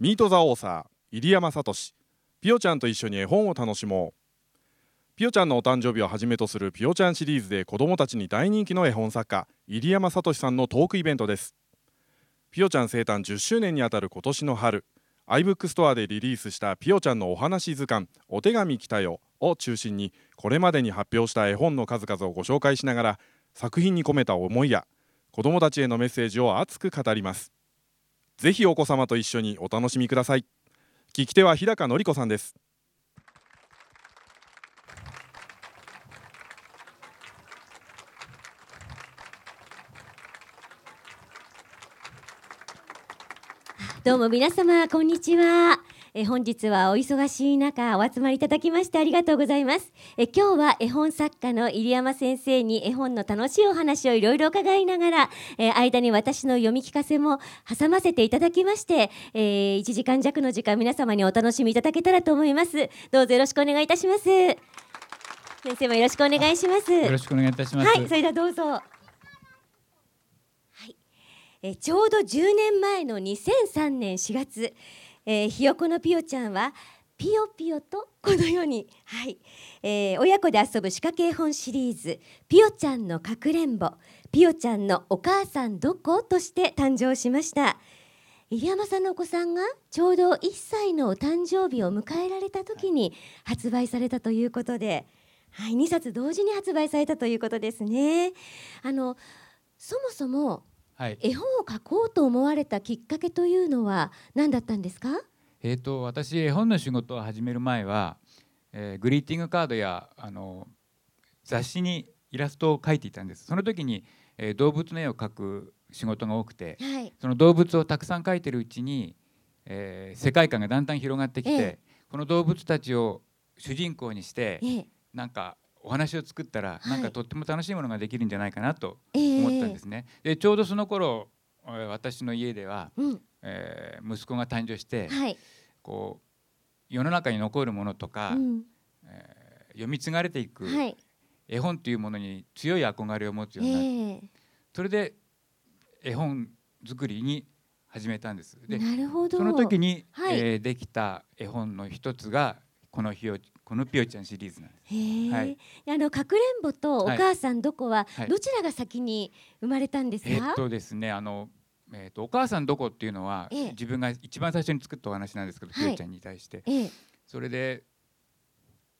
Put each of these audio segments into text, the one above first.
ミート・ザ・オーサー入山聡ピオちゃんと一緒に絵本を楽しもう。ピオちゃんのお誕生日をはじめとするピオちゃんシリーズで子どもたちに大人気の絵本作家入山聡さんのトークイベントです。ピオちゃん生誕10周年にあたる今年の春 iBook ストアでリリースしたピオちゃんのお話図鑑お手紙来たよを中心にこれまでに発表した絵本の数々をご紹介しながら作品に込めた思いや子どもたちへのメッセージを熱く語ります。ぜひお子様と一緒にお楽しみください。聞き手は日高のり子さんです。どうも皆様こんにちは。え本日はお忙しい中お集まりいただきましてありがとうございます。え今日は絵本作家の入山先生に絵本の楽しいお話をいろいろ伺いながらえ間に私の読み聞かせも挟ませていただきまして、えー、1時間弱の時間皆様にお楽しみいただけたらと思います。どうぞよろしくお願いいたします。先生もよろしくお願いします。よろしくお願いいたします。はいそれではどうぞ。えちょうど10年前の2003年4月、えー、ひよこのぴよちゃんはピヨピヨとこのように、はいえー、親子で遊ぶ仕掛け絵本シリーズ「ぴよちゃんのかくれんぼ」「ぴよちゃんのお母さんどこ?」として誕生しました入山さんのお子さんがちょうど1歳のお誕生日を迎えられた時に発売されたということで、はい、2冊同時に発売されたということですね。あのそもそもはい、絵本を描こうと思われたきっかけというのは何だったんですか？えーと、私絵本の仕事を始める前は、えー、グリーティングカードやあの雑誌にイラストを描いていたんです。その時に、えー、動物の絵を描く仕事が多くて、はい、その動物をたくさん描いてるうちに、えー、世界観がだんだん広がってきて、えこの動物たちを主人公にして、え。なんかお話を作ったら、はい、なんかとっても楽しいものができるんじゃないかなと思ったんですね。えー、でちょうどその頃私の家では、うん、えー、息子が誕生して、はい、こう世の中に残るものとか、うん、えー、読み継がれていく絵本というものに強い憧れを持つようになって、えー、それで絵本作りに始めたんです。でその時に、はい、えー、できた絵本の一つがこの日をこのピオちゃんシリーズなんです。はい、あのかくれんぼとお母さんどこは、どちらが先に生まれたんですか？えっとですね、あの。えーと、お母さんどこっていうのは、ええ、自分が一番最初に作ったお話なんですけど、はい、ピオちゃんに対して、え、それで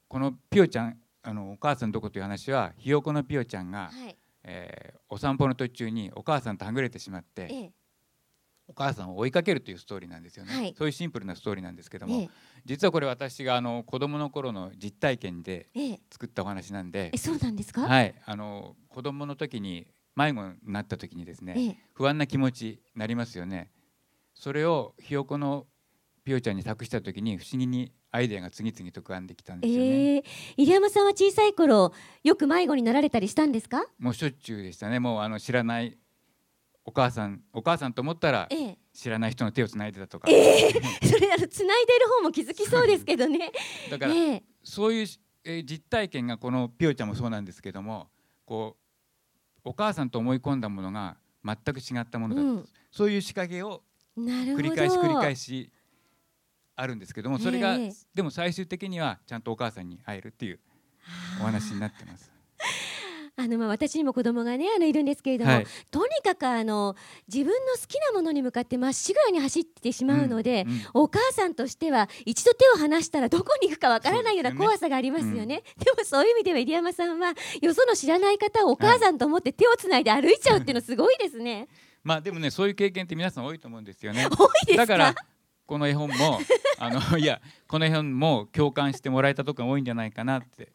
このピオちゃんあのお母さんどこという話はひよこのピオちゃんが、はい、えー、お散歩の途中にお母さんとはぐれてしまって、お母さんを追いかけるというストーリーなんですよね、はい、そういうシンプルなストーリーなんですけども、ええ、実はこれ私があの子供の頃の実体験で作ったお話なんで、え、そうなんですか？はい。あの子供の時に迷子になった時にですね、不安な気持ちなりますよね。それをひよこのピオちゃんに託した時に不思議にアイデアが次々と浮かんできたんですよね、えー、入山さんは小さい頃よく迷子になられたりしたんですか？もうしょっちゅうでしたね。もうあの知らないお母さんお母さんと思ったら、ええ、知らない人の手をつないでたとか、えー、それあのつないでる方も気づきそうですけどね。だから、えー、そういう、えー、実体験がこのピオちゃんもそうなんですけどもこうお母さんと思い込んだものが全く違ったものだ、うん、そういう仕掛けを繰り返し繰り返しあるんですけどもそれが、でも最終的にはちゃんとお母さんに会えるっていうお話になってます。あのまあ私にも子供がねあのいるんですけれども、はい、とにかくあの自分の好きなものに向かってまっしぐらに走ってしまうので、うんうん、お母さんとしては一度手を離したらどこに行くかわからないような怖さがありますよね、でもそういう意味では入山さんはよその知らない方をお母さんと思って手をつないで歩いちゃうっていうのすごいですね。まあでもねそういう経験って皆さん多いと思うんですよね。多いですだからこの絵本も あのいやこの絵本も共感してもらえたとこが多いんじゃないかなって。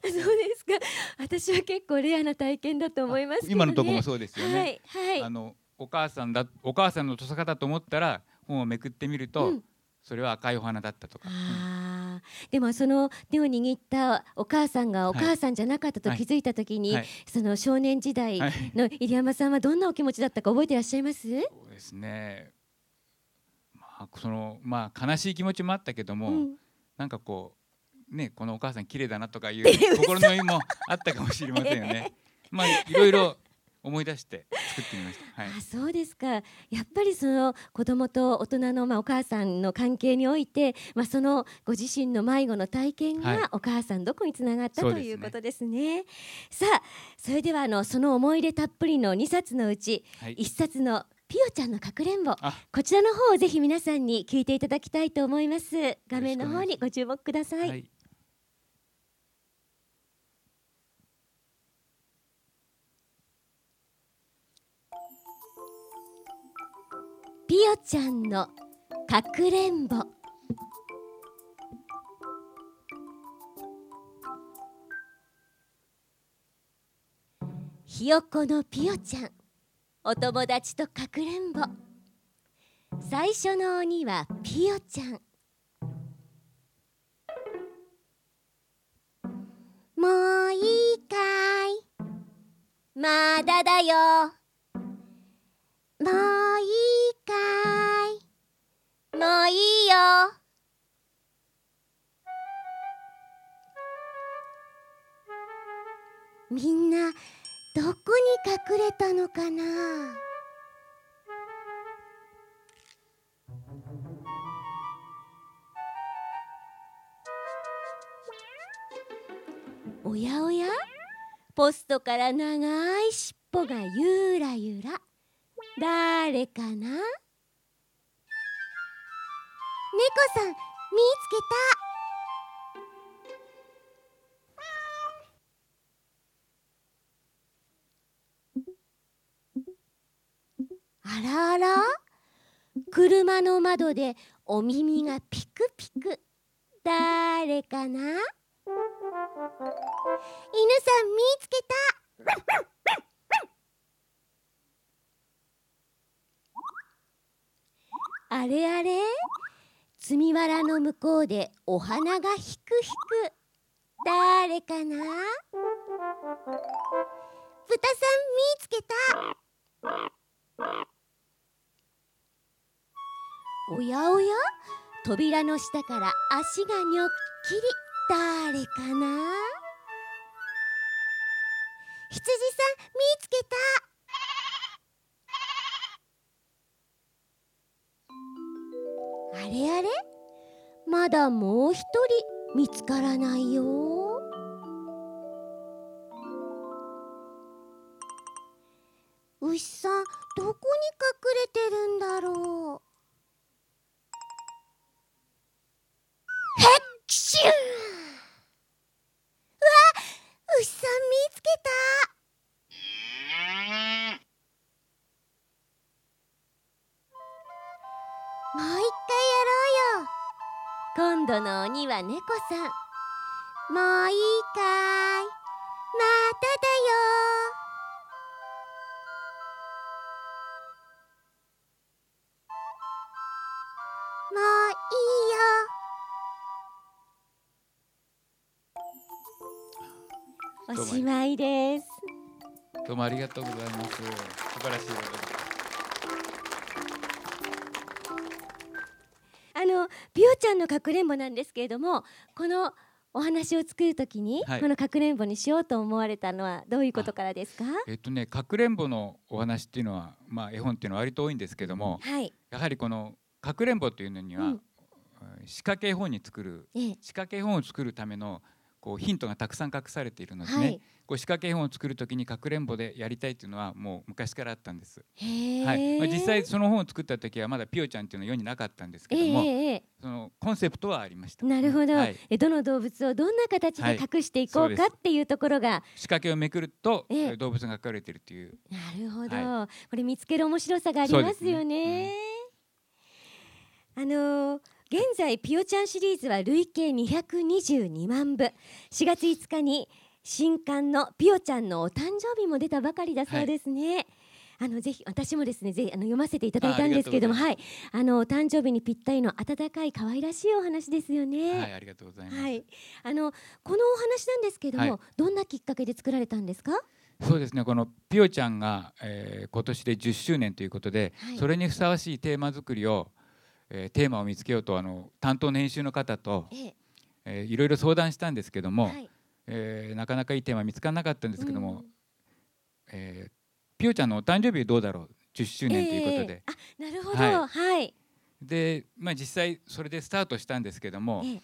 そうですか。私は結構レアな体験だと思います、ね、今のところもそうですよね。はい、はい、あのお母さんだお母さんのとさかだと思ったら本をめくってみると、うん、それは赤いお花だったとか。あでもその手を握ったお母さんがお母さんじゃなかったと気づいた時に、はいはい、その少年時代の入山さんはどんなお気持ちだったか覚えていらっしゃいます？そうですね。そのまあ悲しい気持ちもあったけども、うん、なんかこうねこのお母さん綺麗だなとかいう 心の意もあったかもしれませんよね。まあいろいろ思い出して作ってみました。はい。あそうですかやっぱりその子供と大人の、まあ、お母さんの関係において、まあ、そのご自身の迷子の体験はいがお母さんどこにつながったとそうですねいうことですね。さあそれではあのその思い出たっぷりの2冊のうちはい。1冊の「ピオちゃんのかくれんぼ」あ、こちらの方をぜひ皆さんに聞いていただきたいと思います。画面の方にご注目ください。はい。ピオちゃんのかくれんぼひよこのピオちゃんお友達とかくれんぼ。最初の鬼はピオちゃん。もういいかい。まだだよ。もういいかい。もういいよ。みんなどこに隠れたのかな？おやおや？ポストから長い尻尾がゆらゆら。誰かな？猫さん見つけた。車の窓でお耳がピクピク。誰かな？犬さん見つけた。あれあれ？積みわらの向こうでお花がひくひく。誰かな？豚さん見つけた。おやおや？扉の下から足がにょっきり。誰かな？羊さん見つけた。あれあれ？まだもう一人見つからないよ。牛さんどこに隠れてるんだろう？へっきしゅうわ牛さん見つけた。もう一回やろうよ。今度の鬼は猫さん。もういいかい。まただよどうもありがとうございます。素晴らしいです。あのピオちゃんのかくれんぼなんですけれどもこのお話を作るときに、はい。このかくれんぼにしようと思われたのはどういうことからですか？えっとね、かくれんぼのお話っていうのは、まあ絵本っていうのは割と多いんですけども、はい、やはりこのかくれんぼっていうのには、うん。仕掛け絵本に作るええ。仕掛け絵本を作るためのこうヒントがたくさん隠されているのでね、はい。こう仕掛け絵本を作るときにかくれんぼでやりたいっていうのはもう昔からあったんです。はい、まあ、実際その本を作った時はまだピオちゃんっていうのは世になかったんですけえども、そのコンセプトはありました。なるほど、はい、えどの動物をどんな形で隠していこうかはいっていうところが、仕掛けをめくると、ええ。えー動物が描かれているっていう。なるほど、はこれ見つける面白さがありますよそうね。ですあのー現在ピオちゃんシリーズは累計222万部。4月5日に新刊のピオちゃんのお誕生日も出たばかりだそうですね、あのぜひ私もですねぜひあの読ませていただいたんですけれどもはい。あのお誕生日にぴったりの温かい可愛らしいお話ですよね。はい、ありがとうございます。はい、あのこのお話なんですけれども、はい。どんなきっかけで作られたんですか？そうですね。このピオちゃんが、えー今年で10周年ということで、はい。それにふさわしいテーマ作りを、えーテーマを見つけようとあの担当の編集の方と、ええ。えーいろいろ相談したんですけども、はい。えーなかなかいいテーマ見つからなかったんですけども、うん。えーピオちゃんのお誕生日どうだろう？10周年ということで、ええ。あなるほど。ははい、で、まあ、実際それでスタートしたんですけども、ええ。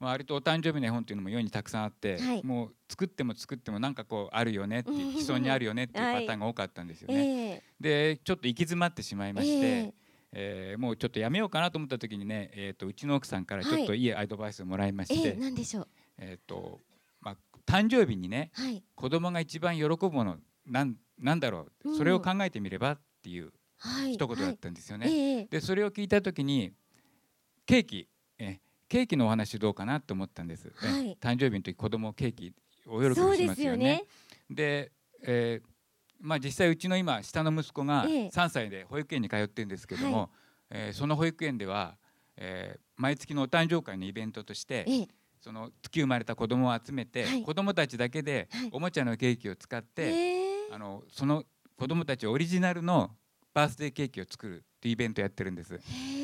まあ、割とお誕生日の絵本っていうのも世にたくさんあって、はい。もう作っても作ってもなんかこうあるよねってうん。既存にあるよねっていうはいパターンが多かったんですよね。ええ。でちょっと行き詰まってしまいまして、ええーもうちょっとやめようかなと思った時にね、えー、とうちの奥さんからちょっとはいいいアドバイスをもらいまえして、えなんでしょう？えーとまあ、誕生日にねはい。子供が一番喜ぶものなんなんだろう、うん。それを考えてみればっていうはい。一言だったんですよね。はい。ええ。でそれを聞いた時にケーキえケーキのお話どうかなと思ったんです、えはい。誕生日の時子供ケーキお喜びそうでしますすよよねね。で、えーまあ、実際うちの今下の息子がええ。3歳で保育園に通ってるんですけども、はえーその保育園では、えー毎月のお誕生会のイベントとしてええ。その月生まれた子供を集めて、はい。子供たちだけではい。おもちゃのケーキを使って、ええ。あのその子供たちオリジナルのバースデーケーキを作るっていうイベントをやってるんです。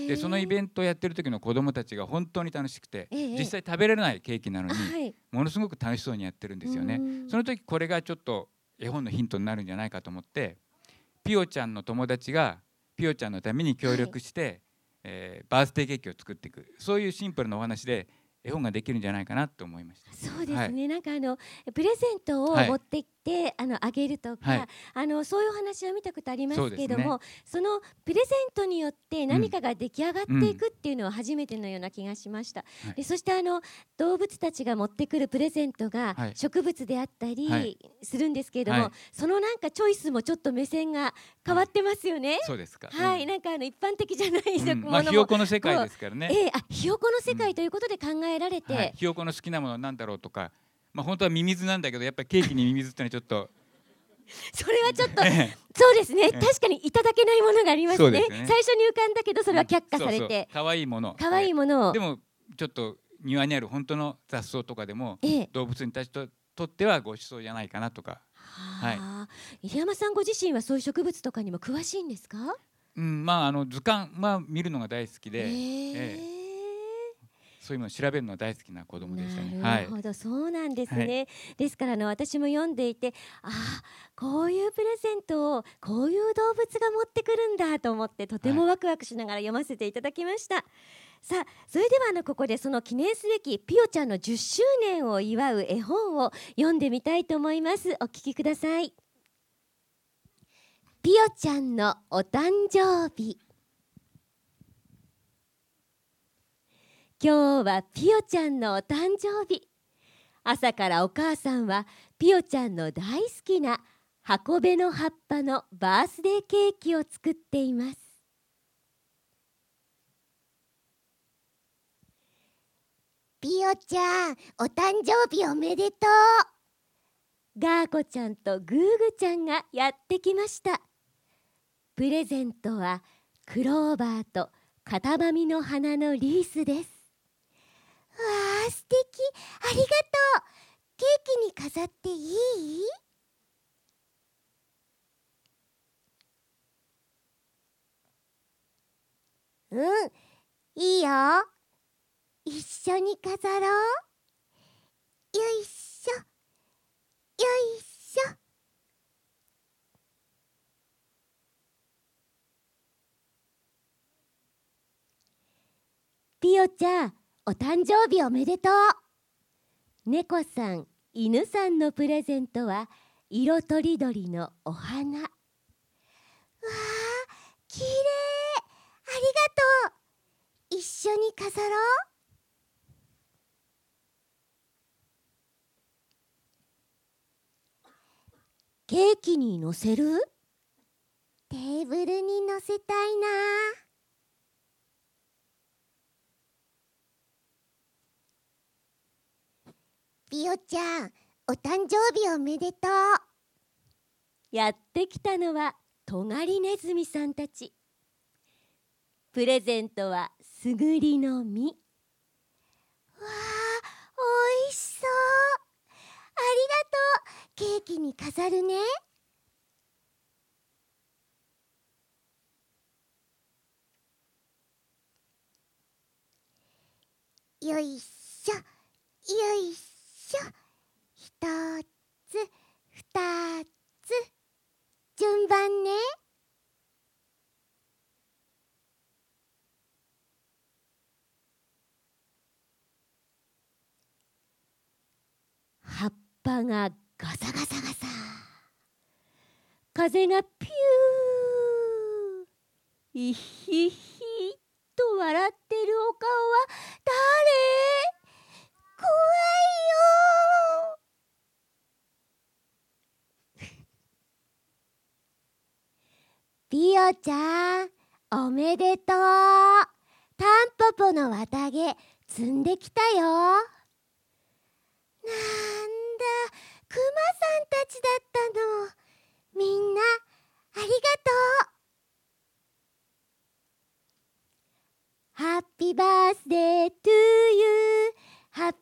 でそのイベントをやってる時の子供たちが本当に楽しくて、ええ。実際食べれないケーキなのにはい。ものすごく楽しそうにやってるんですよね。うん。その時これがちょっと絵本のヒントになるんじゃないかと思ってピオちゃんの友達がピオちゃんのために協力して、えーバースデーケーキを作っていく。そういうシンプルなお話で絵本ができるんじゃないかなと思いました。そうですね、はい。なんかあのプレゼントをはい。持ってきて、あのあげるとか、はい。あのそういうお話は見たことありますけどもそ,、そうのプレゼントによって何かが出来上がっていくっていうのは初めてのような気がしました、はい。でそしてあの動物たちが持ってくるプレゼントがはい。植物であったはりい。するんですけれども、はい。そのなんかチョイスもちょっと目線が変わってますよね、そうですか。はい、うん。なんかあの一般的じゃないうん。ものも、まあひよこの世界ですからね。ええあひよこの世界ということで考えられて、はい、ひよこの好きなものなんだろうとか、まあ本当はミミズなんだけどやっぱりケーキにミミズってのはちょっと それはちょっとえそうですね、え確かにいただけないものがありますね。ね。最初に浮かんだけどそれは却下されて。可愛いもの。可愛いものを。でもちょっと庭にある本当の雑草とかでもええ。動物にたちととってはごちそうじゃないかなとか、はあ、入山さんご自身はそういう植物とかにも詳しいんですか？うん、まああの図鑑まあ見るのが大好きで、え。ええそういうのを調べるのが大好きな子供でしたね。はいなる。ほど、そうなんですね。ですからあの私も読んでいて、ああこういうプレゼントをこういう動物が持ってくるんだと思ってとてもワクワクしながら読ませていただきました。さあそれではあのここでその記念すべきピオちゃんの10周年を祝う絵本を読んでみたいと思います。お聞きください。ピオちゃんのお誕生日。今日はピオちゃんのお誕生日。朝からお母さんはピオちゃんの大好きな箱べの葉っぱのバースデーケーキを作っています。ピオちゃん、お誕生日おめでとガーコちゃんとグーグちゃんがやってきました。プレゼントはクローバーと片ばみの花のリースですあ、素敵。ありがとう。ケーキに飾っていい？うん、いいよ。一緒に飾ろう。よいしょ。よいしょ。ピオちゃんお誕生日おめでとう猫さん犬さんのプレゼントは色とりどりのお花わあ、きれい。ありがとう。一緒に飾ろう。ケーキにのせる？テーブルに乗せたいな。ピオちゃん、お誕生日おめでとう。やってきたのはとがりネズミさんたちプレゼントはすぐりの実わあ、おいしそう。ありがとう。ケーキに飾るね。よいしょ、よいしょ。ひとつ、ふたつ、順番ね。葉っぱがガサガサガサ。風がピュー。イヒヒと笑ってるお顔は誰？怖いよ。ピオちゃんおめでとう。タンポポの綿毛摘んできたよ。なんだクマさんたちだったの。みんなありがとう。Happy birthday to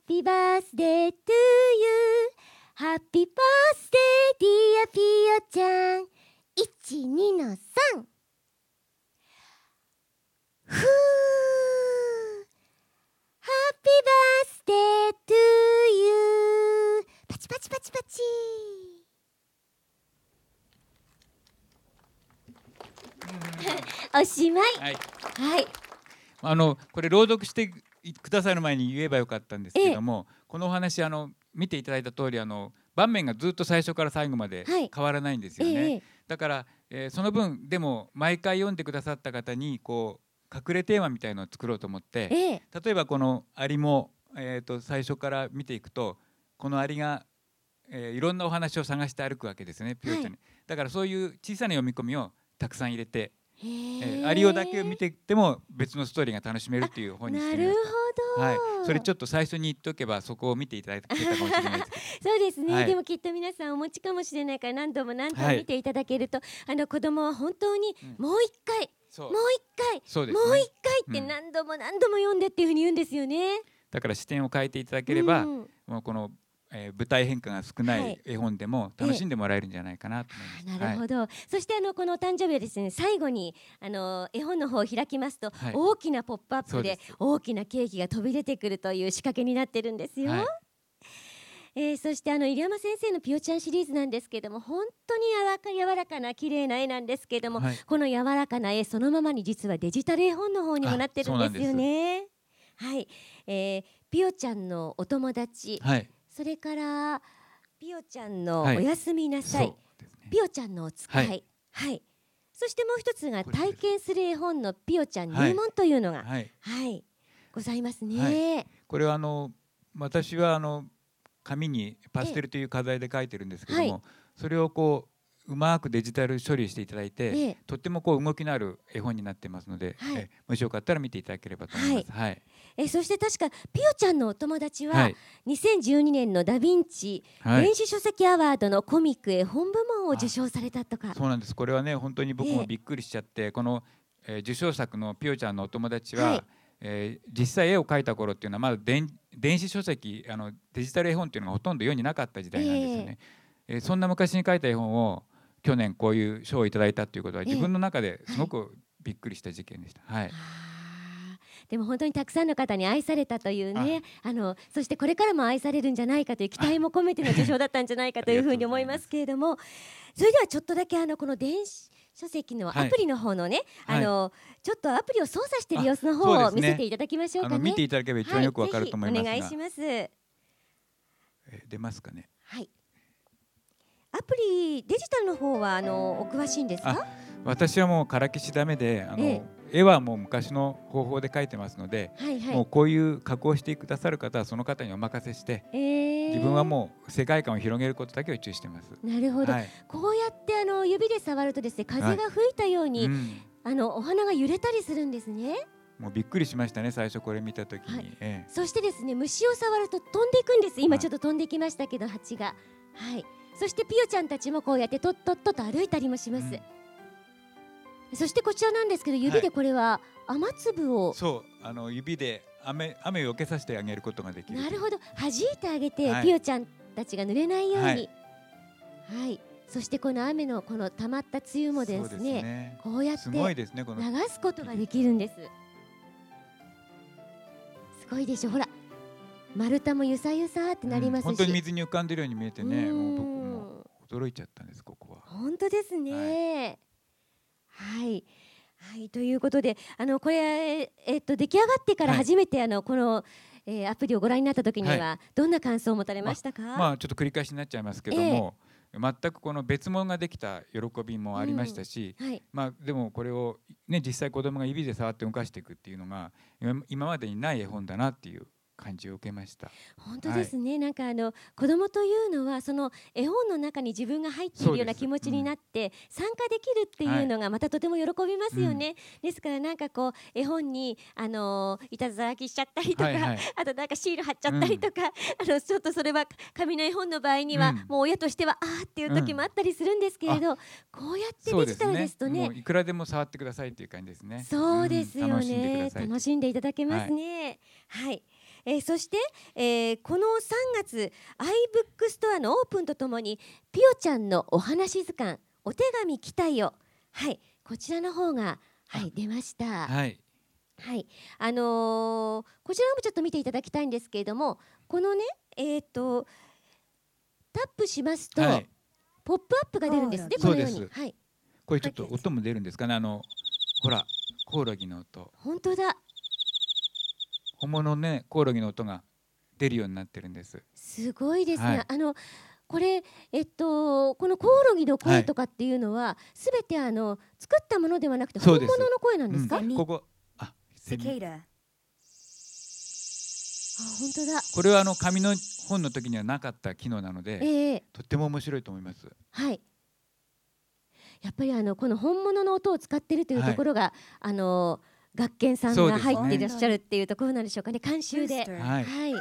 you happy birthday to you happy birthday dear ピオちゃん12の3ふー happy birthday to you パチパチパチパチおしまい。はい。はい。あのこれ朗読してくださる前に言えばよかったんですけども、このお話あの見ていただいた通りあの盤面がずっと最初から最後まではい。変わらないんですよえね。えだから、えーその分でも毎回読んでくださった方にこう隠れテーマみたいのを作ろうと思ってええ。例えばこのアリも、えー、と最初から見ていくとこのアリが、えーいろんなお話を探して歩くわけですねピオちゃんに、はだからそういう小さな読み込みをたくさん入れて、へええーアリオだけを見てても別のストーリーが楽しめるっていう本にしなるてみましほど、た。はい、それちょっと最初に言っておけばそこを見ていただいたかもしれないです。そうですね、はい。でもきっと皆さんお持ちかもしれないから何度も何度もはい見ていただけると、あの子供は本当にうん。もう一回、そう。もう一回そうね。もう一回ってうん。何度も何度も読んでっていうふうに言うんですよね。だから視点を変えていただければ、うん。もうこの、えー舞台変化が少なはい。い絵本でも楽しんでもらえるんじゃないかなと思います。なるほど、そしてあのこのお誕生日はですね最後にあの絵本の方を開きますと、はい。大きなポップアップで大きなケーキが飛び出てくるという仕掛けになってるんですよ。はい。えーそしてあの入山先生のピオちゃんシリーズなんですけども本当に柔らか柔らかな綺麗な絵なんですけども、はい。この柔らかな絵そのままに実はデジタル絵本の方にもなってるんですよね。はい、えー、ピオちゃんのお友達、はい、それからピオちゃんのおはい。やすみなさい、そうですね。ピオちゃんのお使い、ははい。い、そしてもう一つが体験する絵本のピオちゃんはい入門というのが、はい、はい、ございますね。はこれはあの私はあの紙にパステルという課題で書いてるんですけども、はいそれをこううまくデジタル処理していただいて、ええ。とってもこう動きのある絵本になってますので、はい。えもしよかったら見ていただければと思います。はい、えそして確かピオちゃんのお友達は、はい、2012年のダヴィンチ、はい電子書籍アワードのコミック絵本部門を受賞されたとか。そうなんです。これはね本当に僕ええもびっくりしちゃって、この、えー受賞作のピオちゃんのお友達は、はいえー実際絵を描いた頃っていうのはまだ電電子書籍あのデジタル絵本っていうのがほとんど世になかった時代なんですよね。えーそんな昔に描いた絵本を去年こういう賞をいただいたっていうことはえ自分の中ですごくびっくりした事件でした。はい。あーでも本当にたくさんの方に愛されたというねあのそしてこれからも愛されるんじゃないかという期待も込めての受賞だったんじゃないかというふうに思いますけれどもそれではちょっとだけあのこの電子書籍のはいアプリの方のね、はいあのちょっとアプリを操作している様子のあ方を見せていただきましょうかね。あの見ていただければ一番よくわかると思いますが、はい、お願いします。えー出ますかね。はい。アプリデジタルの方はあのお詳しいんですか？私はもうから消しダメで、あの、え絵はもう昔の方法で描いてますので、はいはい。もうこういう加工してくださる方はその方にお任せして、えー自分はもう世界観を広げることだけを注意してます。なるほど、はい。こうやってあの指で触るとですね風が吹いたように、うんあのお花が揺れたりするんですね。もうびっくりしましたね最初これ見た時に、はいえそしてですね虫を触ると飛んでいくんです。今はいちょっと飛んできましたけど蜂が。はい。そしてピヨちゃんたちもこうやってとっとっとと歩いたりもします。うんそしてこちらなんですけど指でこれは雨粒を、そうあの指で雨雨を避けさせてあげることができる。なるほど弾いてあげて、はいピヨちゃんたちが濡れないように。ははいい。そしてこの雨のこの溜まった梅雨もですすねね。こうやってすごいですねこの。流すことができるんです。すごいでしょほら丸太もゆさゆさってなりますし、うん本当に水に浮かんでるように見えてね、もう僕も驚いちゃったんですここは。本当ですね。はい。はい、ということで、あのこれえっと出来上がってからはい。初めて、あのこの、えーアプリをご覧になった時には、はどんな感想を持たれましたか？まあちょっと繰り返しになっちゃいますけども、全くこの別物ができた喜びもありましたし、はい。まあでもこれをね実際子供が指で触って動かしていくっていうのが今今までにない絵本だなっていう感じを受けました。本当ですね、なんかあの子供というのはその絵本の中に自分が入っているような気持ちになって、参加できるっていうのがまたとても喜びますよね、ですからなんかこう絵本にあのいたずら書きしちゃったりとか、はいはい。あとなんかシール貼っちゃったりとか、あのちょっとそれは紙の絵本の場合には、うん。もう親としてはあーっていう時もあったりするんですけれど、こうやってデジタルですとねもういくらでも触ってくださいっていう感じですね。そうですよね。楽しんでいただけますね。はい。えーそして、えーこの3月 iBook ストアのオープンとともにピオちゃんのお話図鑑お手紙来たよはいこちらの方がはい出ました。ははい。いあのーこちらもちょっと見ていただきたいんですけれどもこのねえっ、とタップしますと、はい。ポップアップが出るんですねこのように。はい。これちょっと音も出るんですかね？あのほらコオロギの音、本当だ本物のねコオロギの音が出るようになってるんです。すごいですね。はいあのこれえっとこのコオロギの声とかっていうのはすべ、てあの作ったものではなくて本物の声なんですか？うんここあセミ Cicada. あ本当だ。これはあの紙の本の時にはなかった機能なので、ええとっても面白いと思います。はい。やっぱりあのこの本物の音を使ってるというところが、あの学研さんが入っていらっしゃるっていうところなんでしょうかね監修で。はい。はい。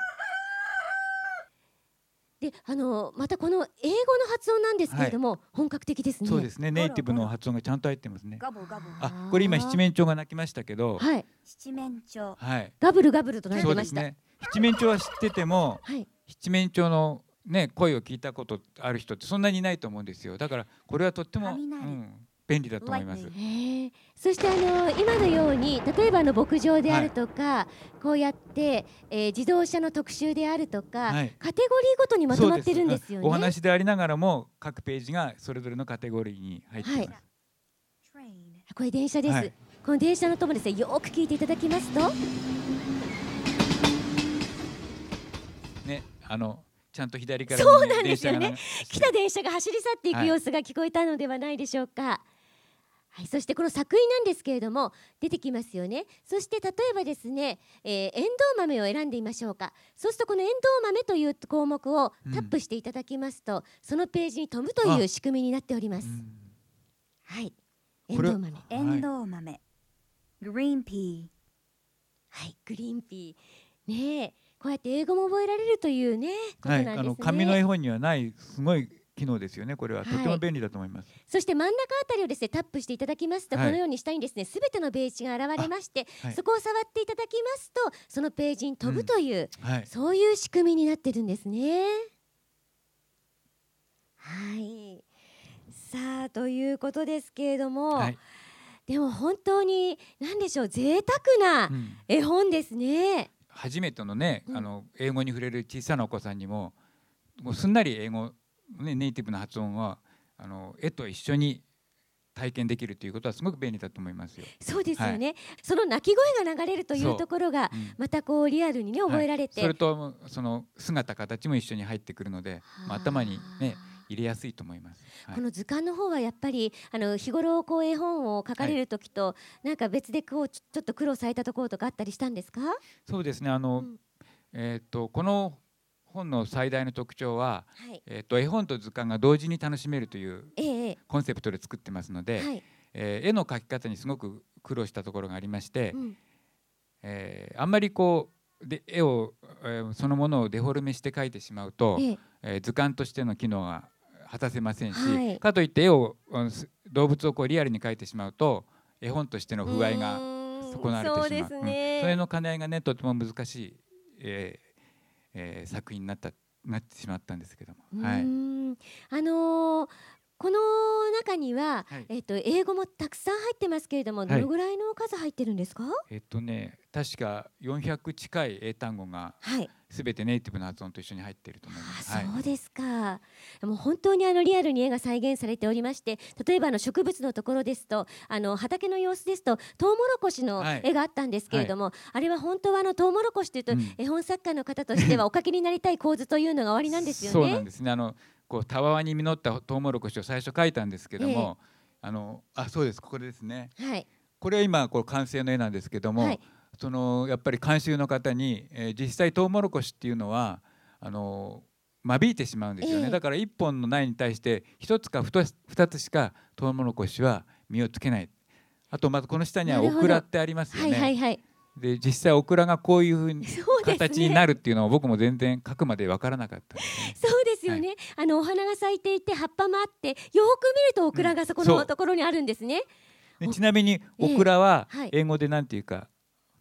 であのまたこの英語の発音なんですけれども、本格的ですね。そうですね。ネイティブの発音がちゃんと入ってますね。Gobble gobble. あ、これ今七面鳥が鳴きましたけど、はい。七面鳥。はい。ガブルガブルと鳴いてました。そうですね。七面鳥は知ってても、はい。七面鳥のね声を聞いたことある人ってそんなにいないと思うんですよ。だからこれはとっても、う雷ん、便利だと思います。へえそしてあの今のように例えばあの牧場であるとか、こうやって、えー自動車の特集であるとか、はい。カテゴリーごとにまとまってるんですよね。お話でありながらも各ページがそれぞれのカテゴリーに入っています。はい.これ電車です、はい。この電車のともですねよーく聞いていただきますと。ね、あのちゃんと左からそうなんですよね。来た電車が走り去っていくはい。様子が聞こえたのではないでしょうか。はい、そしてこの作品なんですけれども出てきますよね。そして例えばですね、えー、エンドウ豆を選んでみましょうか。そうするとこのエンドウ豆という項目をタップしていただきますと、そのページに飛ぶというあ。仕組みになっております、うん。はい。エンドウ豆。はエンドウ豆。Green pea. いグリーンピー。ねえ。こうやって英語も覚えられるというねことはい、なんですね、あの紙の絵本にはないすごい機能ですよね。これははいとても便利だと思います。そして真ん中あたりをですねタップしていただきますと、はいこのように下にですねすべてのページが現れまして、はいそこを触っていただきますとそのページに飛ぶという、はい。そういう仕組みになってるんですね。はいさあということですけれども、はい。でも本当に何でしょう贅沢なうん絵本ですね。初めてのね、うんあの英語に触れる小さなお子さんにももうすんなり英語、ね、ネイティブな発音はあの絵と一緒に体験できるということはすごく便利だと思いますよ。そうですよね、その鳴き声が流れるといそう。うところがうん。またこうリアルにね覚えられて、はいそれとその姿形も一緒に入ってくるので、まあ、頭にねはあ入れやすいと思います。はい。この図鑑の方はやっぱりあの日頃こう絵本を書かれる時と、なんか別でこうちょちょっと苦労されたところとかあったりしたんですか？そうですね。あの、うん。えっ、とこの本の最大の特徴は、はい。えっ、と絵本と図鑑が同時に楽しめるというコンセプトで作ってますので、えはい。えー絵の描き方にすごく苦労したところがありまして、うんえーあんまりこうで絵を、えーそのものをデフォルメして描いてしまうと、えええー図鑑としての機能が果たせませんし、はいかといって絵を動物をこうリアルに描いてしまうと絵本としての風合いが損なわれてしまうそうんね。それの兼ね合いがねとても難しい、えーえー作品になったなってしまったんですけども、はい、あのーこの中には、はいえっと英語もたくさん入ってますけれども、いどのぐらいの数入ってるんですか？えっとね確か400近い英単語がはい。すべてネイティブな発音と一緒に入っていると思います。あはいそうですか。もう本当にあのリアルに絵が再現されておりまして、例えばあの植物のところですと、あの畑の様子ですとトウモロコシのはい絵があったんですけれども、あれは本当はあのトウモロコシというと、うん絵本作家の方としてはお書きになりたい構図というのがおありなんですよね。そうなんですね。あのこうたわわに実ったトウモロコシを最初描いたんですけども、あのあそうです。ここですね。はい。これは今こう完成の絵なんですけども、はい。そのやっぱり監修の方に、えー実際トウモロコシっていうのはあの間引いてしまうんですよね、ええ。だから一本の苗に対して一つか二つ二つしかトウモロコシは実をつけない。あとまずこの下にはオクラってありますよはいね、はいはい。で実際オクラがこういうふうに。形になるっていうのを僕も全然描くまで分からなかったそうよね、あのお花が咲いていて葉っぱもあってよーく見るとオクラがそこのところにあるんですね、おでちなみにええオクラははい。英語でなんていうかわか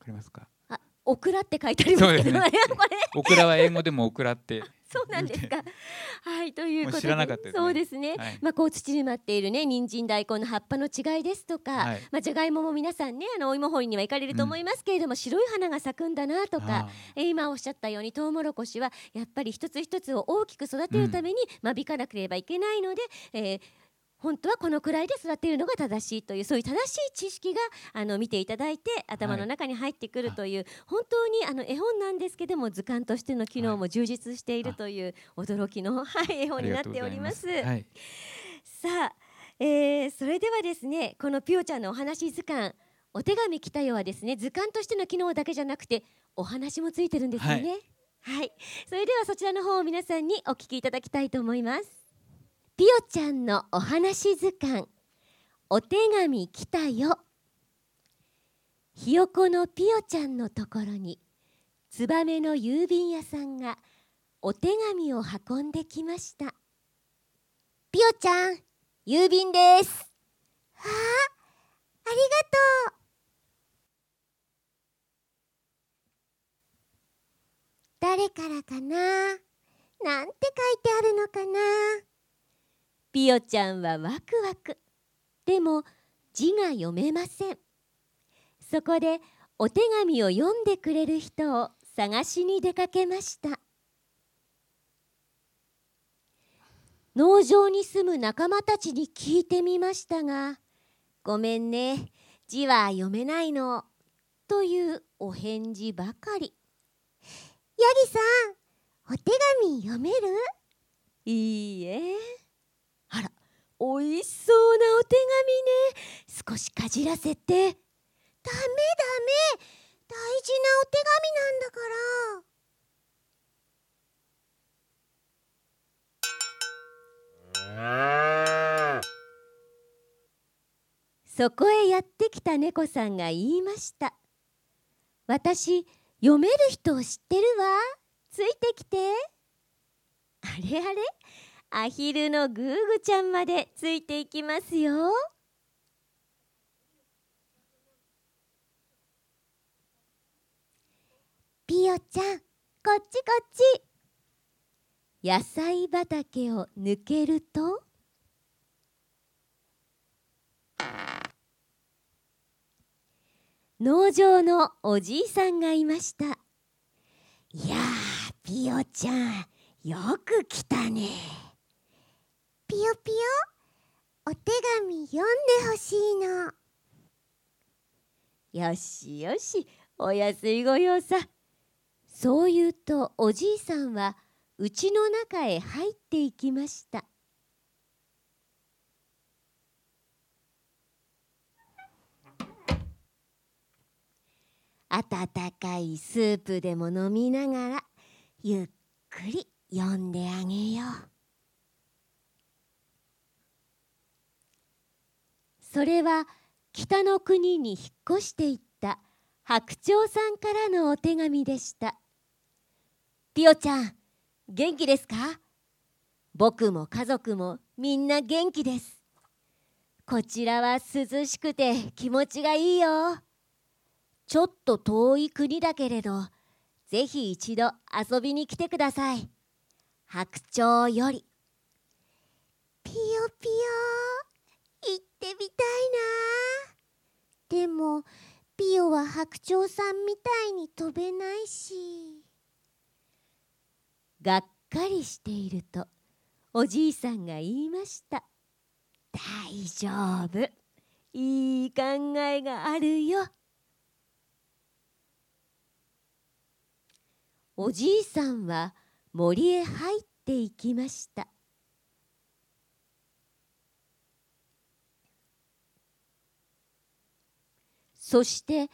りますか？あオクラって書いてありますけどね。オクラは英語でもオクラって そうなんですか。はいということでねそうですね。はいまあこう土に舞っているね人参大根の葉っぱの違いですとか、はいまあじゃがいもも皆さんねあのお芋掘りには行かれると思いますけれども、白い花が咲くんだなとかあ。えー今おっしゃったようにトウモロコシはやっぱり一つ一つを大きく育てるために間引かなければいけないので、えー本当はこのくらいで育てるのが正しいというそういう正しい知識があの見ていただいて頭の中に入ってくるという、本当にあの絵本なんですけども図鑑としての機能も充実しているという驚きの、はい、絵本になっております。はい、さあ、えーそれではですねこのぴよちゃんのお話図鑑お手紙来たよはですね図鑑としての機能だけじゃなくてお話もついてるんですよね。はい、それではそちらの方を皆さんにお聞きいただきたいと思いますぴよちゃんのお話図鑑。お手紙来たよ。ひよこのぴよちゃんのところにツバメの郵便屋さんがお手紙を運んできました。ぴよちゃん郵便です。ああありがとう。誰からかな？なんて書いてあるのかな？ピヨちゃんはワクワク。でも字が読めません。そこでお手紙を読んでくれる人を探しに出かけました。農場に住む仲間たちに聞いてみましたが「ごめんね字は読めないの」というお返事ばかりヤギさんお手紙読めるいいえ。おいしそうなお手紙ね。少しかじらせて。ダメダメ。大事なお手紙なんだから。そこへやってきた猫さんが言いました私読める人を知ってるわ。ついてきて。あれあれ。アヒルのグーグちゃんまでついていきますよ。ピヨちゃんこっちこっち。野菜畑を抜けると。農場のおじいさんがいました。いやーピヨちゃんよく来たね。ピヨピヨ。お手紙読んでほしいの。よしよしお安いご用さ。そう言うとおじいさんは家の中へ入っていきました。温かいスープでも飲みながらゆっくり読んであげよう。それは北の国に引っ越していった白鳥さんからのお手紙でした。ピヨちゃん元気ですか？僕も家族もみんな元気です。こちらは涼しくて気持ちがいいよ。ちょっと遠い国だけれどぜひ一度遊びに来てください。白鳥より。ピヨピヨ。行ってみたいな。でもピヨは白鳥さんみたいに飛べないし。がっかりしているとおじいさんが言いました。大丈夫。いい考えがあるよ。おじいさんは森へ入っていきました。そして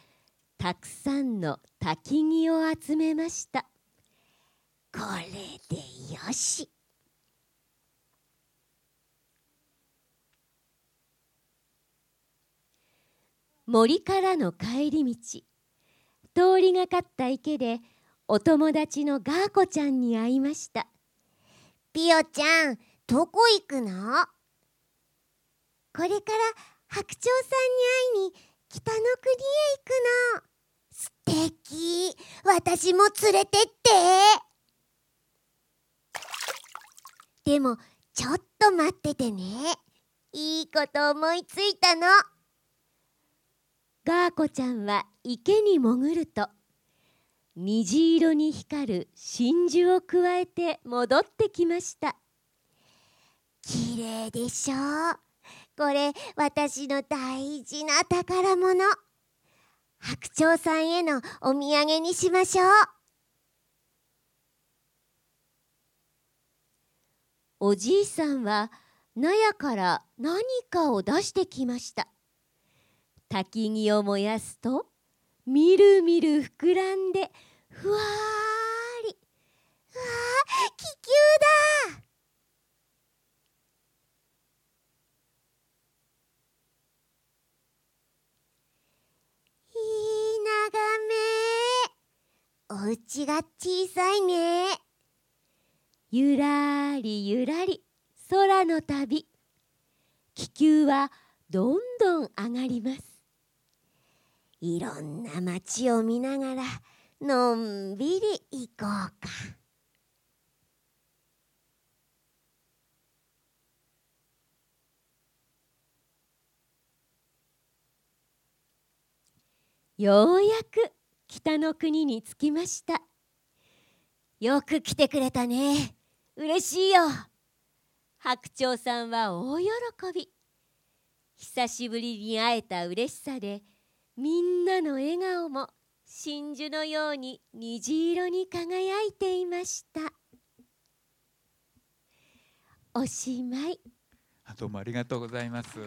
たくさんの焚き木を集めました。これでよし。森からの帰り道通りがかった池でお友達のガーコちゃんに会いました。ピヨちゃんどこ行くの？これから白鳥さんに会いに北の国へ行くの。素敵。私も連れてって。でもちょっと待っててね。いいこと思いついたの。ガーコちゃんは池に潜ると虹色に光る真珠をくわえて戻ってきました。綺麗でしょう。これ私の大事な宝物。白鳥さんへのお土産にしましょう。おじいさんは納屋から何かを出してきました。焚き木を燃やすとみるみる膨らんでふわーり。わあ気球だいい眺めお家が小さいね。ゆらりゆらり空の旅。気球はどんどん上がります。いろんな街を見ながらのんびり行こうか。ようやく北の国に着きました。よく来てくれたね。嬉しいよ。白鳥さんは大喜び。久しぶりに会えた嬉しさでみんなの笑顔も真珠のように虹色に輝いていました。おしまい。あどうもありがとうございます。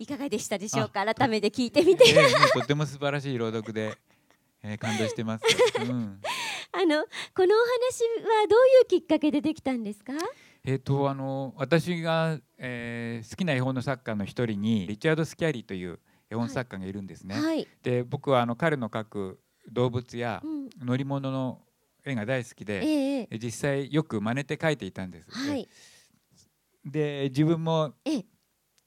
いかがでしたでしょうか？改めて聞いてみてええもうとても素晴らしい朗読で、えー、感動してます。うん。あのこのお話はどういうきっかけでできたんですか？えっ、とあの私が、えー好きな絵本の作家の一人にリチャード・スキャリーという絵本作家がいるんですね。はい、で僕はあの彼の描く動物やうん、乗り物の絵が大好きえで、え実際よく真似て描いていたんです。はい、で自分もええ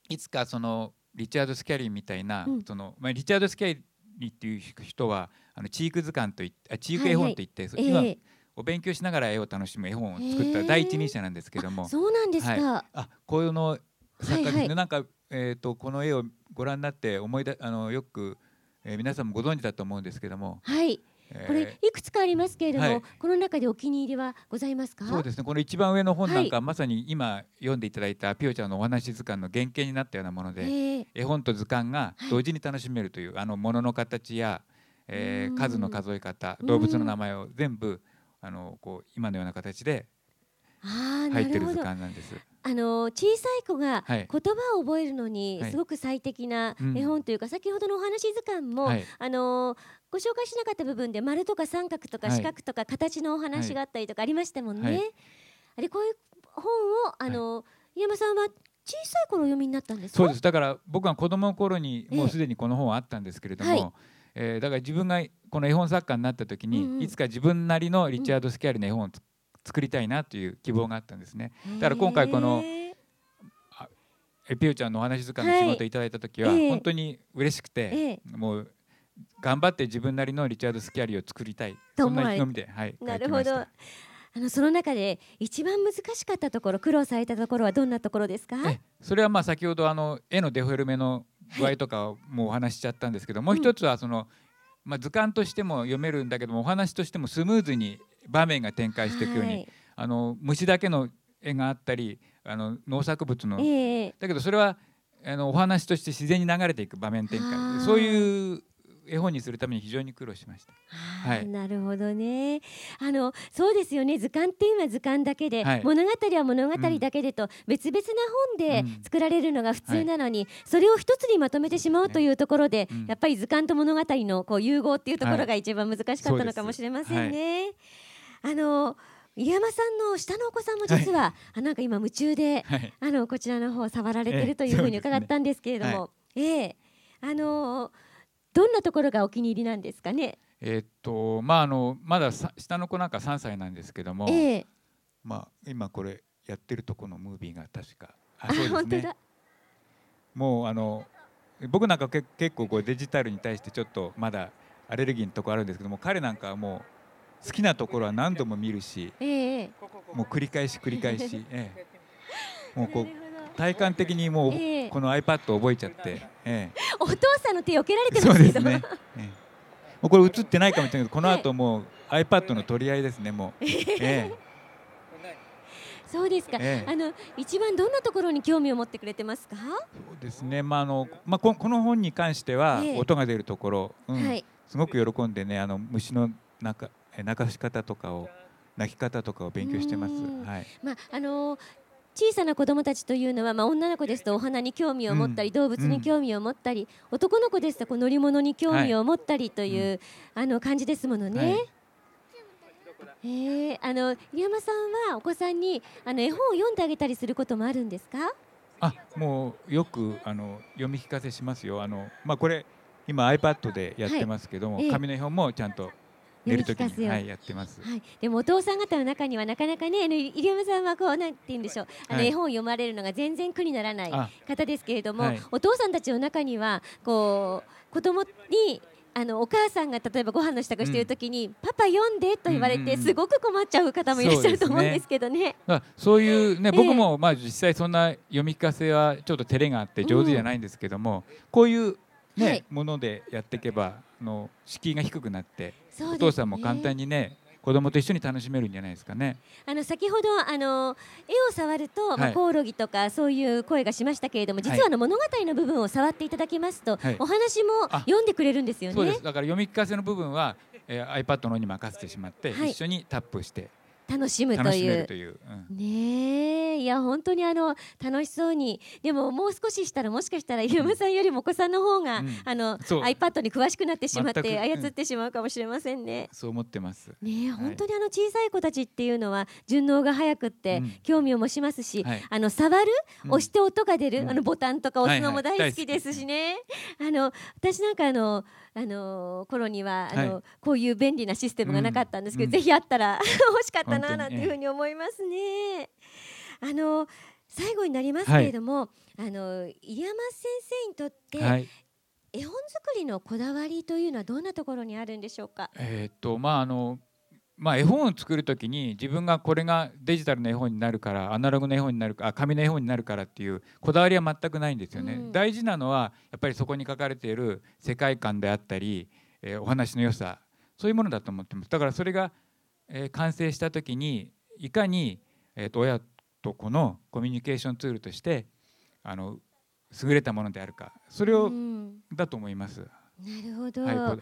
いつかそのリチャード・スキャリーみたいな、うん。そのまあ、リチャード・スキャリーっていう人はあのチーク図鑑といってあチーク絵本といって、そえ今えお勉強しながら絵を楽しむ絵本を作った第一人者なんですけども、そうなんですか、あこういうの作家ですね、はいはい。なんか、えー、とこの絵をご覧になって思い出あのよく、えー皆さんもご存知だと思うんですけども、はい、えーこれいくつかありますけれども、はい。この中でお気に入りはございますか？そうですね。この一番上の本なんか、はまさに今読んでいただいたピオちゃんのお話図鑑の原型になったようなもので、ええ絵本と図鑑がはい。同時に楽しめるという、あの物の形や、えーうん。数の数え方うん。動物の名前を全部あのこう今のような形で入ってる図鑑なんです。あの小さい子がはい。言葉を覚えるのにはい。すごく最適なうん。絵本というか、先ほどのお話図鑑も、はい。あのご紹介しなかった部分で丸とか三角とかはい四角とか形のお話があったりとかありましたもんね。はい。あれこういう本をあの、井山さんは小さい頃お読みになったんですか？そうです。だから僕が子供の頃にええ。もうすでにこの本はあったんですけれども、はい。えーだから自分がこの絵本作家になった時に、うんうん。いつか自分なりのリチャード・スキャリーの絵本をつ作りたいなという希望があったんですね。だから今回このへーえピオちゃんのお話図鑑の仕事をいただいた時ははい。ええ。本当に嬉しくて、ええ。もう頑張って自分なりのリチャード・スキャリーを作りたい。とそんな意気込みで、はい、なるほど。あのその中で一番難しかったところ苦労されたところはどんなところですか？えそれはまあ先ほどあの絵のデフォルメの具合とかをもうお話ししちゃったんですけど、もう一つはその、まあ、図鑑としても読めるんだけどもお話としてもスムーズに場面が展開していくように、はい。あの虫だけの絵があったりあの農作物の、ええ。だけどそれはあのお話として自然に流れていく場面展開。そういう絵本にするために非常に苦労しました。はい。なるほどね。あのそうですよね。図鑑っていうのは図鑑だけで、はい。物語は物語だけでと、別々な本でうん。作られるのが普通なのに、それを一つにまとめてしまうというところで、うん。やっぱり図鑑と物語のこう融合っていうところはい。が一番難しかったのかもしれませんね。あの入山さんの下のお子さんも実は、あなんか今夢中ではい。あのこちらの方触られてええるというふうに伺ったんですけれども、ええ。あのどんなところがお気に入りなんですかね？えーっとまああのまださ下の子なんか3歳なんですけども、ええまあ今これやってるとこのムービーが確かああそうですね。もうあの僕なんかけ結構こうデジタルに対してちょっとまだアレルギーのところあるんですけども彼なんかはもう好きなところは何度も見るしえええもう繰り返し繰り返し、ええもうこう体感的にもう、ええ。この iPad を覚えちゃって、えどお父さんの手避けられてえ、ますけど。ね、ええ。もうこれ映ってないかもしれないけどこの後もう iPad の取り合いですねもう、ええ。そうですか。ええ。あの一番どんなところに興味を持ってくれてますか？そうですね。まああのまあここの本に関してはええ。音が出るところ、うん。はい。すごく喜んでねあの虫の中え鳴かし方とかを鳴き方とかを勉強してます。うん。はい。まああの小さな子供たちというのは、まあ、女の子ですとお花に興味を持ったり、うん動物に興味を持ったり、男の子ですとこう乗り物に興味を持ったりという、あの感じですものね。はいえーあの入山さんはお子さんにあの絵本を読んであげたりすることもあるんですか？あもうよくあの読み聞かせしますよ。あのまあこれ今 iPad でやってますけども、はいええ紙の絵本もちゃんと寝るとき読み聞かせをにはいやってます。はい、でもお父さん方の中にはなかなかねあの入山さんはこうなんて言うんでしょう。あのはい。絵本を読まれるのが全然苦にならないあ方ですけれども、はい。お父さんたちの中にはこう子供にあのお母さんが例えばご飯の支度している時に、パパ読んでと言われうんうんうん。てすごく困っちゃう方もいらっしゃると思うんですけどね。そういうねええ。僕もまあ実際そんな読み聞かせはちょっと照れがあって上手じゃないんですけども、こういうね、はい。ものでやっていけばあの敷居が低くなって、ねお父さんも簡単にね子供と一緒に楽しめるんじゃないですかね。あの先ほどあの絵を触ると、まあ、はい。コオロギとかそういう声がしましたけれども実はあの物語の部分を触っていただきますと、はい。お話もあ読んでくれるんですよね。そうです。だから読み聞かせの部分は、えー、iPad の方に任せてしまって、はい。一緒にタップして楽しむという。う、うん。ねえ。いや本当にあの楽しそうに。でももう少ししたらもしかしたら入山さんよりもお子さんの方が、うん。あの iPad に詳しくなってしまって操ってしまうかもしれませんね。そう思ってます。ねえ本当にあの小さい子たちっていうのは順応が早くってうん。興味を持ちますし、はい。あの触る、うん。押して音が出る、うん。あのボタンとか押すのもはいはい大好きですしね。あの私なんかあのあの頃にはあの、はいこういう便利なシステムがなかったんですけど、うんぜひあったら 欲しかったななんていうふうに思いますね。あの最後になりますけれども、あの入山先生にとって、はい。絵本作りのこだわりというのはどんなところにあるんでしょうか？えーっとまああのまあ絵本を作るときに自分がこれがデジタルの絵本になるからアナログの絵本になるかあ紙の絵本になるからっていうこだわりは全くないんですよね。うん大事なのはやっぱりそこに書かれている世界観であったり、えーお話の良さそういうものだと思ってます。だからそれが、えー完成したときにいかに、えーと親と子のコミュニケーションツールとしてあの優れたものであるかそれをうんだと思います。なるほど。はいこ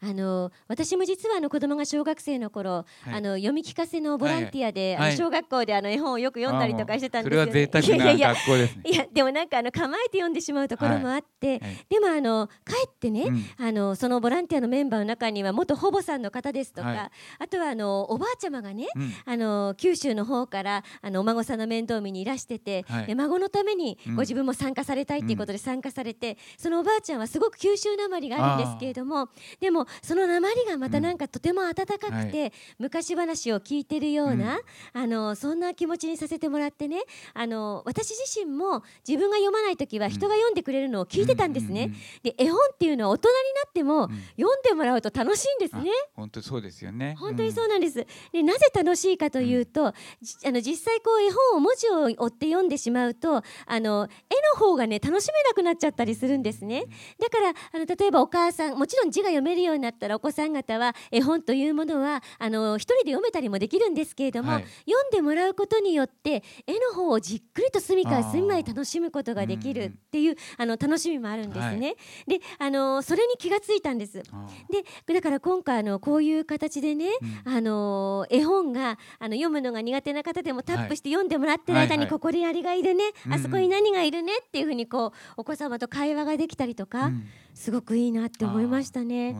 あの私も実はあの子供が小学生の頃、はい。あの読み聞かせのボランティアで、あのはい。小学校であの絵本をよく読んだりとかしてたんですよ、ね。いやいや学校ですね。いやでもなんかあの構えて読んでしまうところもあって、はい。でもあのかえってね、うん。あのそのボランティアのメンバーの中には元保母さんの方ですとか、はい。あとはあのおばあちゃまがね、うん。あの九州の方からあのお孫さんの面倒見にいらしてて、はい。で孫のためにうん。ご自分も参加されたいっていうことで参加されて、そのおばあちゃんはすごく九州なまりがあるんですけれどもでももその鉛がまたなんかとても温かくて、は昔話を聞いてるような、あのそんな気持ちにさせてもらってねあの私自身も自分が読まない時は人が読んでくれるのを聞いてたんですね。で絵本っていうのは大人になってもうん読んでもらうと楽しいんですね。あ本当そうですよね。本当にそうなんです。でなぜ楽しいかというと、じあの実際こう絵本を文字を追って読んでしまうとあの絵の方がね楽しめなくなっちゃったりするんですね。だからあの例えばお母さんもちろん字が読めるようになったらお子さん方は絵本というものはあの一人で読めたりもできるんですけれども、はい。読んでもらうことによって絵の方をじっくりと隅から隅まで楽しむことができるっていうあの楽しみもあるんですね。はいであのそれに気がついたんです。あでだから今回あのこういう形でね、うん。あの絵本があの読むのが苦手な方でもタップして読んでもらってる間に、ここにあれがいるね、うんあそこに何がいるねっていうふうにこうお子様と会話ができたりとか、うんすごくいいなって思いましたね。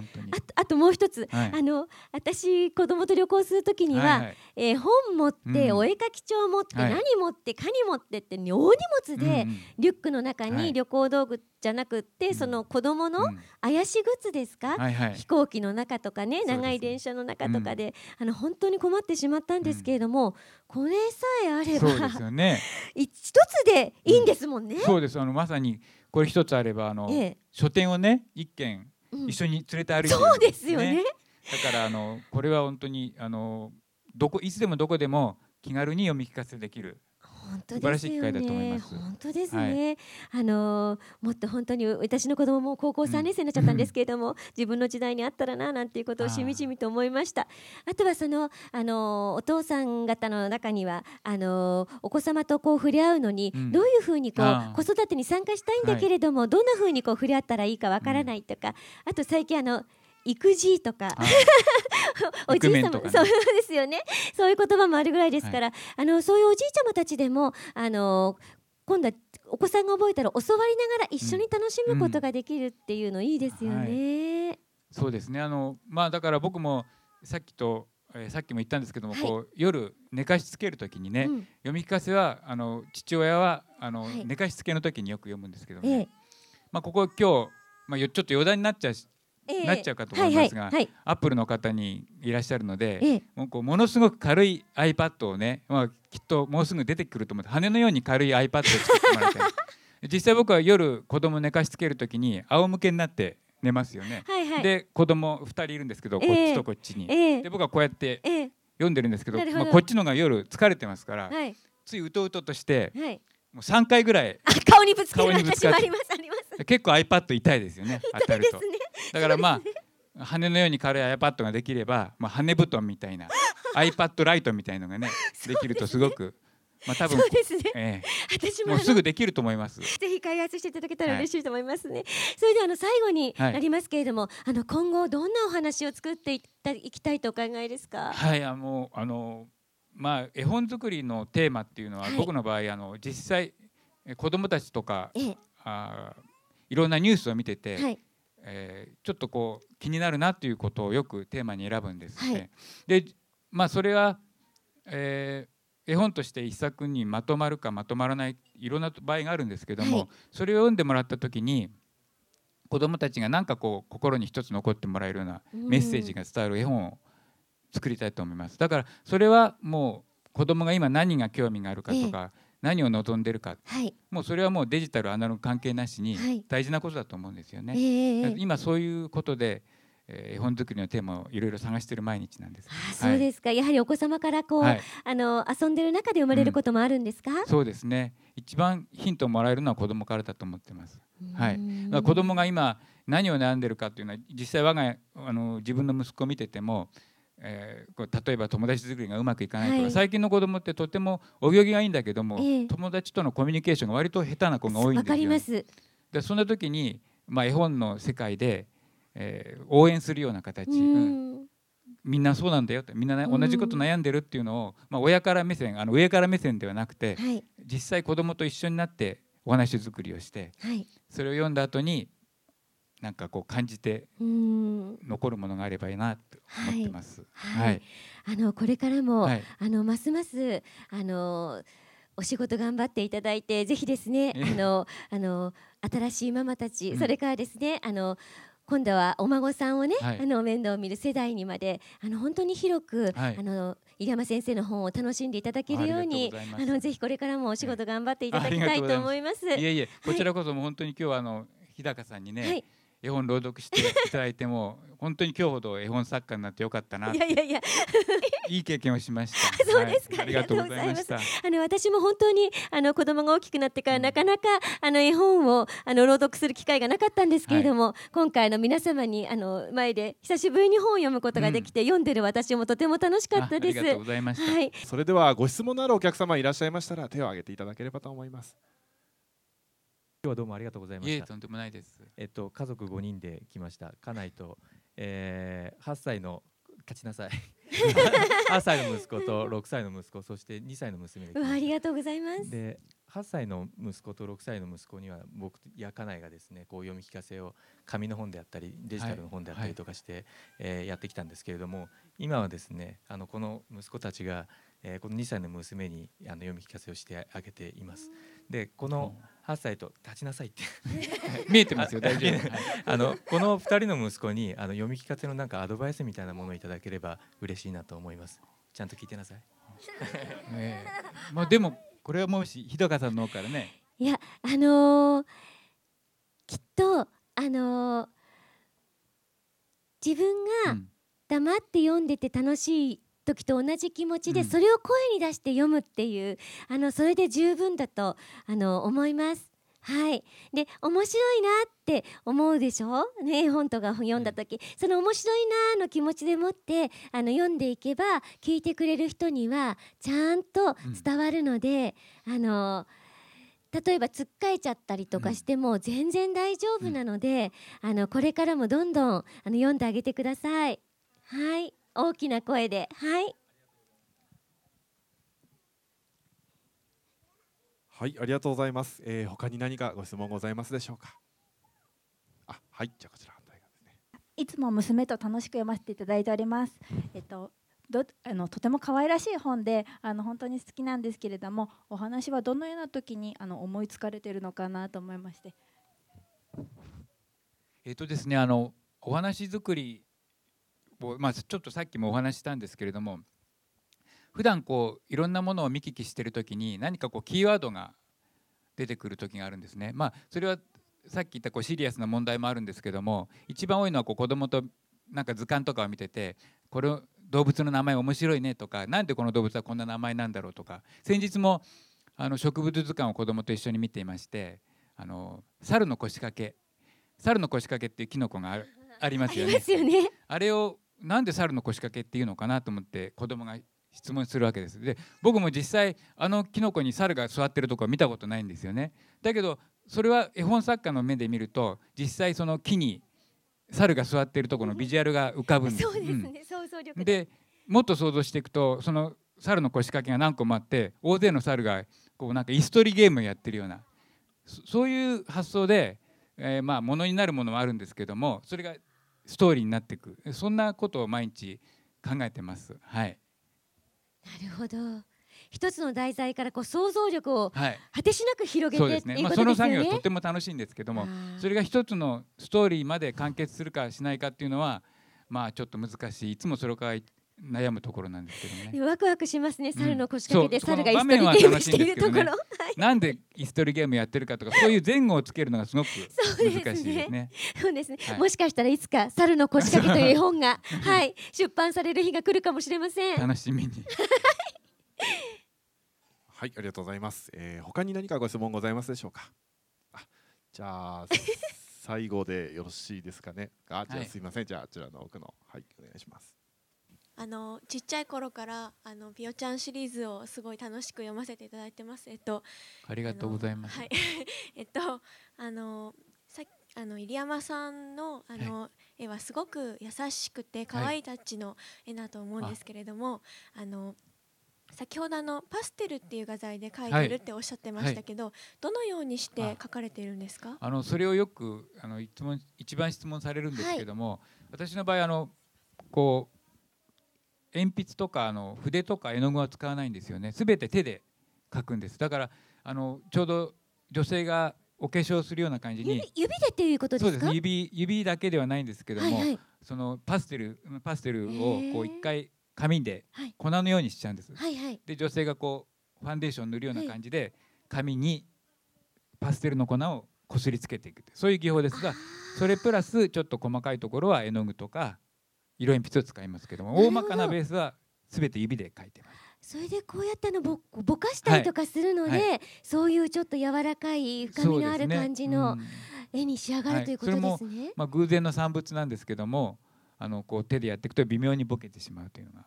あともう一つ、はい。あの私子供と旅行する時には、はいはい。えー本持って、うん。お絵描き帳持って、はい。何持ってカニ持ってって大荷物で、うんうん。リュックの中はい。に旅行道具じゃなくって、うん。その子供のうん。怪しグッズですか、はいはい。飛行機の中とかね長い電車の中とかで、あの本当に困ってしまったんですけれども、これさえあればそうですよね。一つでいいんですもんね。そうです。あのまさにこれ一つあればあの、ええ書店をね一軒うん一緒に連れて歩いてるんそうですよね。だからあのこれは本当にあのどこいつでもどこでも気軽に読み聞かせできる。本当ですよね。本当ですね。あのーもっと本当に私の子供も高校3年生になっちゃったんですけれども、自分の時代にあったらななんていうことをしみじみと思いました。あとはそのあのーお父さん方の中にはあのーお子様とこう触れ合うのに、うん。どういうふうにこう子育てに参加したいんだけれども、どんなふうにこう触れ合ったらいいかわからないとか、あと最近あの育児とか。あ おじい様、ね。そうですよね。そういう言葉もあるぐらいですから、あのそういうおじいちゃまたちでもあの今度はお子さんが覚えたら教わりながら一緒に楽しむことができるっていうのいいですよね。そうですね。あのまあだから僕もさっきと、えーさっきも言ったんですけども、はい。こう夜寝かしつけるときにね、うん。読み聞かせはあの父親はあの、はい。寝かしつけの時によく読むんですけどもね、ええ。まあここ今日まあよちょっと余談になっちゃなっちゃうかと思いますがアップルの方にいらっしゃるので、ええ。もうこうものすごく軽い iPad をね、まあ、きっともうすぐ出てくると思って羽のように軽い iPad を作ってもらいたい。実際僕は夜子供寝かしつけるときに仰向けになって寝ますよね、はいはい。で子供2人いるんですけど、ええ。こっちとこっちに、ええ。で僕はこうやってええ。読んでるんですけどまあ、こっちのが夜疲れてますから、はい。ついうとうととしてはいもう3回ぐらいあ顔にぶつける私もあります。あります。結構 iPad 痛いですよね。当たると。ね。だからまあ羽のように軽い iPad ができれば、まあ、羽布団みたいな iPad ライトみたいのがねできるとすごく、まあ多分そうですね。え私ももうすぐできると思います。ぜひ開発していただけたら嬉しいと思いますね。それではあの最後にはい。なりますけれども、あの今後どんなお話を作っていきたいとお考えですか？はい、あのあのまあ絵本作りのテーマっていうのは、はい。僕の場合あの実際え子供たちとかええ。あいろんなニュースを見てて、はい。えーちょっとこう気になるなっていうことをよくテーマに選ぶんですね。はい。でまあそれは、えー絵本として一作にまとまるかまとまらないいろんな場合があるんですけども、はい。それを読んでもらった時に子どもたちが何かこう心に一つ残ってもらえるようなメッセージが伝わる絵本を作りたいと思います。だからそれはもう子どもが今何が興味があるかとか、何を望んでるかはいもうそれはもうデジタルアナログ関係なしにはい大事なことだと思うんですよね。ええええ今そういうことで、えー絵本作りのテーマをいろいろ探している毎日なんです。あそうですか、やはりお子様からこう、はい、あの遊んでる中で生まれることもあるんですか？そうですね。一番ヒントをもらえるのは子供からだと思ってます。はいうーんだから子供が今何を悩んでるかっていうのは実際我が家あの自分の息子を見てても、えー例えば友達作りがうまくいかないとか、はい。最近の子供ってとてもお行儀がいいんだけども、ええ。友達とのコミュニケーションが割と下手な子が多いんわですよ、ね。かります。でそんな時に、まあ、絵本の世界で、えー応援するような形、ううん。んみんなそうなんだよってみんな、ねうん。同じこと悩んでるっていうのを、まあ、親から目線あの上から目線ではなくてはい。実際子供と一緒になってお話作りをしてはい。それを読んだ後になんかこう感じて残るものがあればいいなと思ってます。はい。はい。あのこれからも、はい。あのますますあのお仕事頑張っていただいてぜひですねええ。あのあの新しいママたち、うん。それからですねあの今度はお孫さんをね、はい。あの面倒を見る世代にまであの本当に広く、はい。あの入山先生の本を楽しんでいただけるようにあのぜひこれからもお仕事頑張っていただきたいと思います。いえいえこちらこそもう本当に今日はあの日高さんにね、はい絵本朗読していただいても本当に今日ほど絵本作家になってよかったないやいやいや。いい経験をしました。そうですか。はい。ありがとうございました。あの私も本当にあの子供が大きくなってからなかなかあの絵本をあの朗読する機会がなかったんですけれども、今回の皆様にあの前で久しぶりに本を読むことができて、読んでる私もとても楽しかったです。あありがとうございました、はい、それではご質問のあるお客様いらっしゃいましたら手を挙げていただければと思います。今日はどうもありがとうございました。いえとんでもないですえっと家族5人で来ました。家内と、えー、8歳の勝ちなさい。8歳の息子と6歳の息子、そして2歳の娘が来うわましありがとうございますた。。で、8歳の息子と6歳の息子には僕や家内がですね、こう読み聞かせを紙の本であったりデジタルの本であったりとかして、えーやってきたんですけれども、今はですね、あのこの息子たちが、えーこの2歳の娘にあの読み聞かせをしてあげています。で、この8歳と立ちなさいって。見えてますよ大丈夫、はいあのこの二人の息子にあの読み聞かせのなんかアドバイスみたいなものをいただければ嬉しいなと思います。ちゃんと聞いてなさい。ええまあでもこれはもし日高さんの方からねいやあのーきっとあのー自分がうん黙って読んでて楽しい時と同じ気持ちで、うん。それを声に出して読むっていうあのそれで十分だとあの思います。はい、で面白いなって思うでしょ、ね、絵本とか読んだ時、その面白いなの気持ちでもってあの読んでいけば聞いてくれる人にはちゃんと伝わるので、あの例えばつっかえちゃったりとかしても全然大丈夫なので、あのこれからもどんどんあの読んであげてください。はい、大きな声で、はい。はいありがとうございます、えー、他に何かご質問ございますでしょうか？あはいじゃあこちら反対側ですね。いつも娘と楽しく読ませていただいております。えっとどあのとても可愛らしい本であの本当に好きなんですけれどもお話はどのような時にあの思いつかれているのかなと思いまして。えっ、とですねあのお話作りをまあちょっとさっきもお話ししたんですけれども普段こういろんなものを見聞きしてる時に何かこうキーワードが出てくる時があるんですね。まあそれはさっき言ったこうシリアスな問題もあるんですけども一番多いのはこう子供となんか図鑑とかを見ててこれ動物の名前面白いねとかなんでこの動物はこんな名前なんだろうとか先日もあの植物図鑑を子供と一緒に見ていましてあの猿の腰掛け猿の腰掛けっていうキノコがありまありすよねますよね。あれをなんで猿の腰掛けっていうのかなと思って子供が質問するわけです。で僕も実際あのキノコに猿が座ってるとこは見たことないんですよね。だけどそれは絵本作家の目で見ると実際その木に猿が座ってるところのビジュアルが浮かぶんです。そうですうん。ね、想像力で。でもっと想像していくとその猿の腰掛けが何個もあって大勢の猿がこうなんか椅子取りゲームをやってるようなそそういう発想で、えーまあものになるものはあるんですけどもそれがストーリーになっていくそんなことを毎日考えてます。はい、なるほど。一つの題材からこう想像力をはい果てしなく広げそうですね、まあ。その作業はとても楽しいんですけどもそれが一つのストーリーまで完結するかしないかっていうのはまあちょっと難しいいつもそれから悩むところなんですけどね。ワクワクしますね。猿の腰掛けでそう。猿が椅子取りゲームしているところ。はい なんで椅子取りゲームやってるかとかそういう前後をつけるのがすごくそうですね。難しいですね。そうですね、はい。もしかしたらいつか猿の腰掛けという絵本がはい出版される日が来るかもしれません。楽しみに。はいありがとうございます、えー、他に何かご質問ございますでしょうか？あじゃあ 最後でよろしいですかね？あじゃあはい。すいません、じゃああちらの奥の。はいお願いしますあのちっちゃい頃からあのピオちゃんシリーズをすごい楽しく読ませていただいてます。えっとありがとうございます。はい。えっとあのさあの入山さんのあの、絵はすごく優しくて可愛いタッチの絵だと思うんですけれども、あの先ほどあのパステルっていう画材で描いてるっておっしゃってましたけど、どのようにして描かれているんですか？あのそれをよくあの一番質問されるんですけども、私の場合あのこう鉛筆とかあの筆とか絵の具は使わないんですよね。すべて手で描くんです。だからあのちょうど女性がお化粧するような感じに指指でっていうことですか？そうです。ね指指だけではないんですけども、はいはい。そのパステルパステルをこう一回紙ではい。粉のようにしちゃうんです。はいはい。で女性がこうファンデーション塗るような感じで紙にパステルの粉をこすりつけていくそういう技法ですがそれプラスちょっと細かいところは絵の具とか色鉛筆を使いますけども大まかなベースは全て指で描いてます。それでこうやってあのぼぼかしたりとかするので、はいそういうちょっと柔らかい深みのある感じの絵に仕上がる、はいということですね。まあ、偶然の産物なんですけどもあのこう手でやっていくと微妙にボケてしまうというのが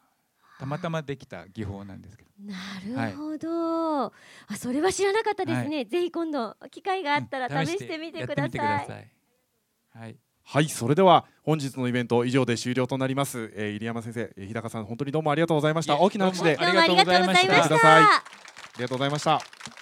たまたまできた技法なんですけど。なるほど、あそれは知らなかったですね、ぜひ今度機会があったらうん試してみてください。やってみてください。はいはいそれでは本日のイベント以上で終了となります、えー、入山先生えー日高さん本当にどうもありがとうございました。大きな拍手でどうもどうもありがとうございました。ありがとうござい。ましたありがとうございました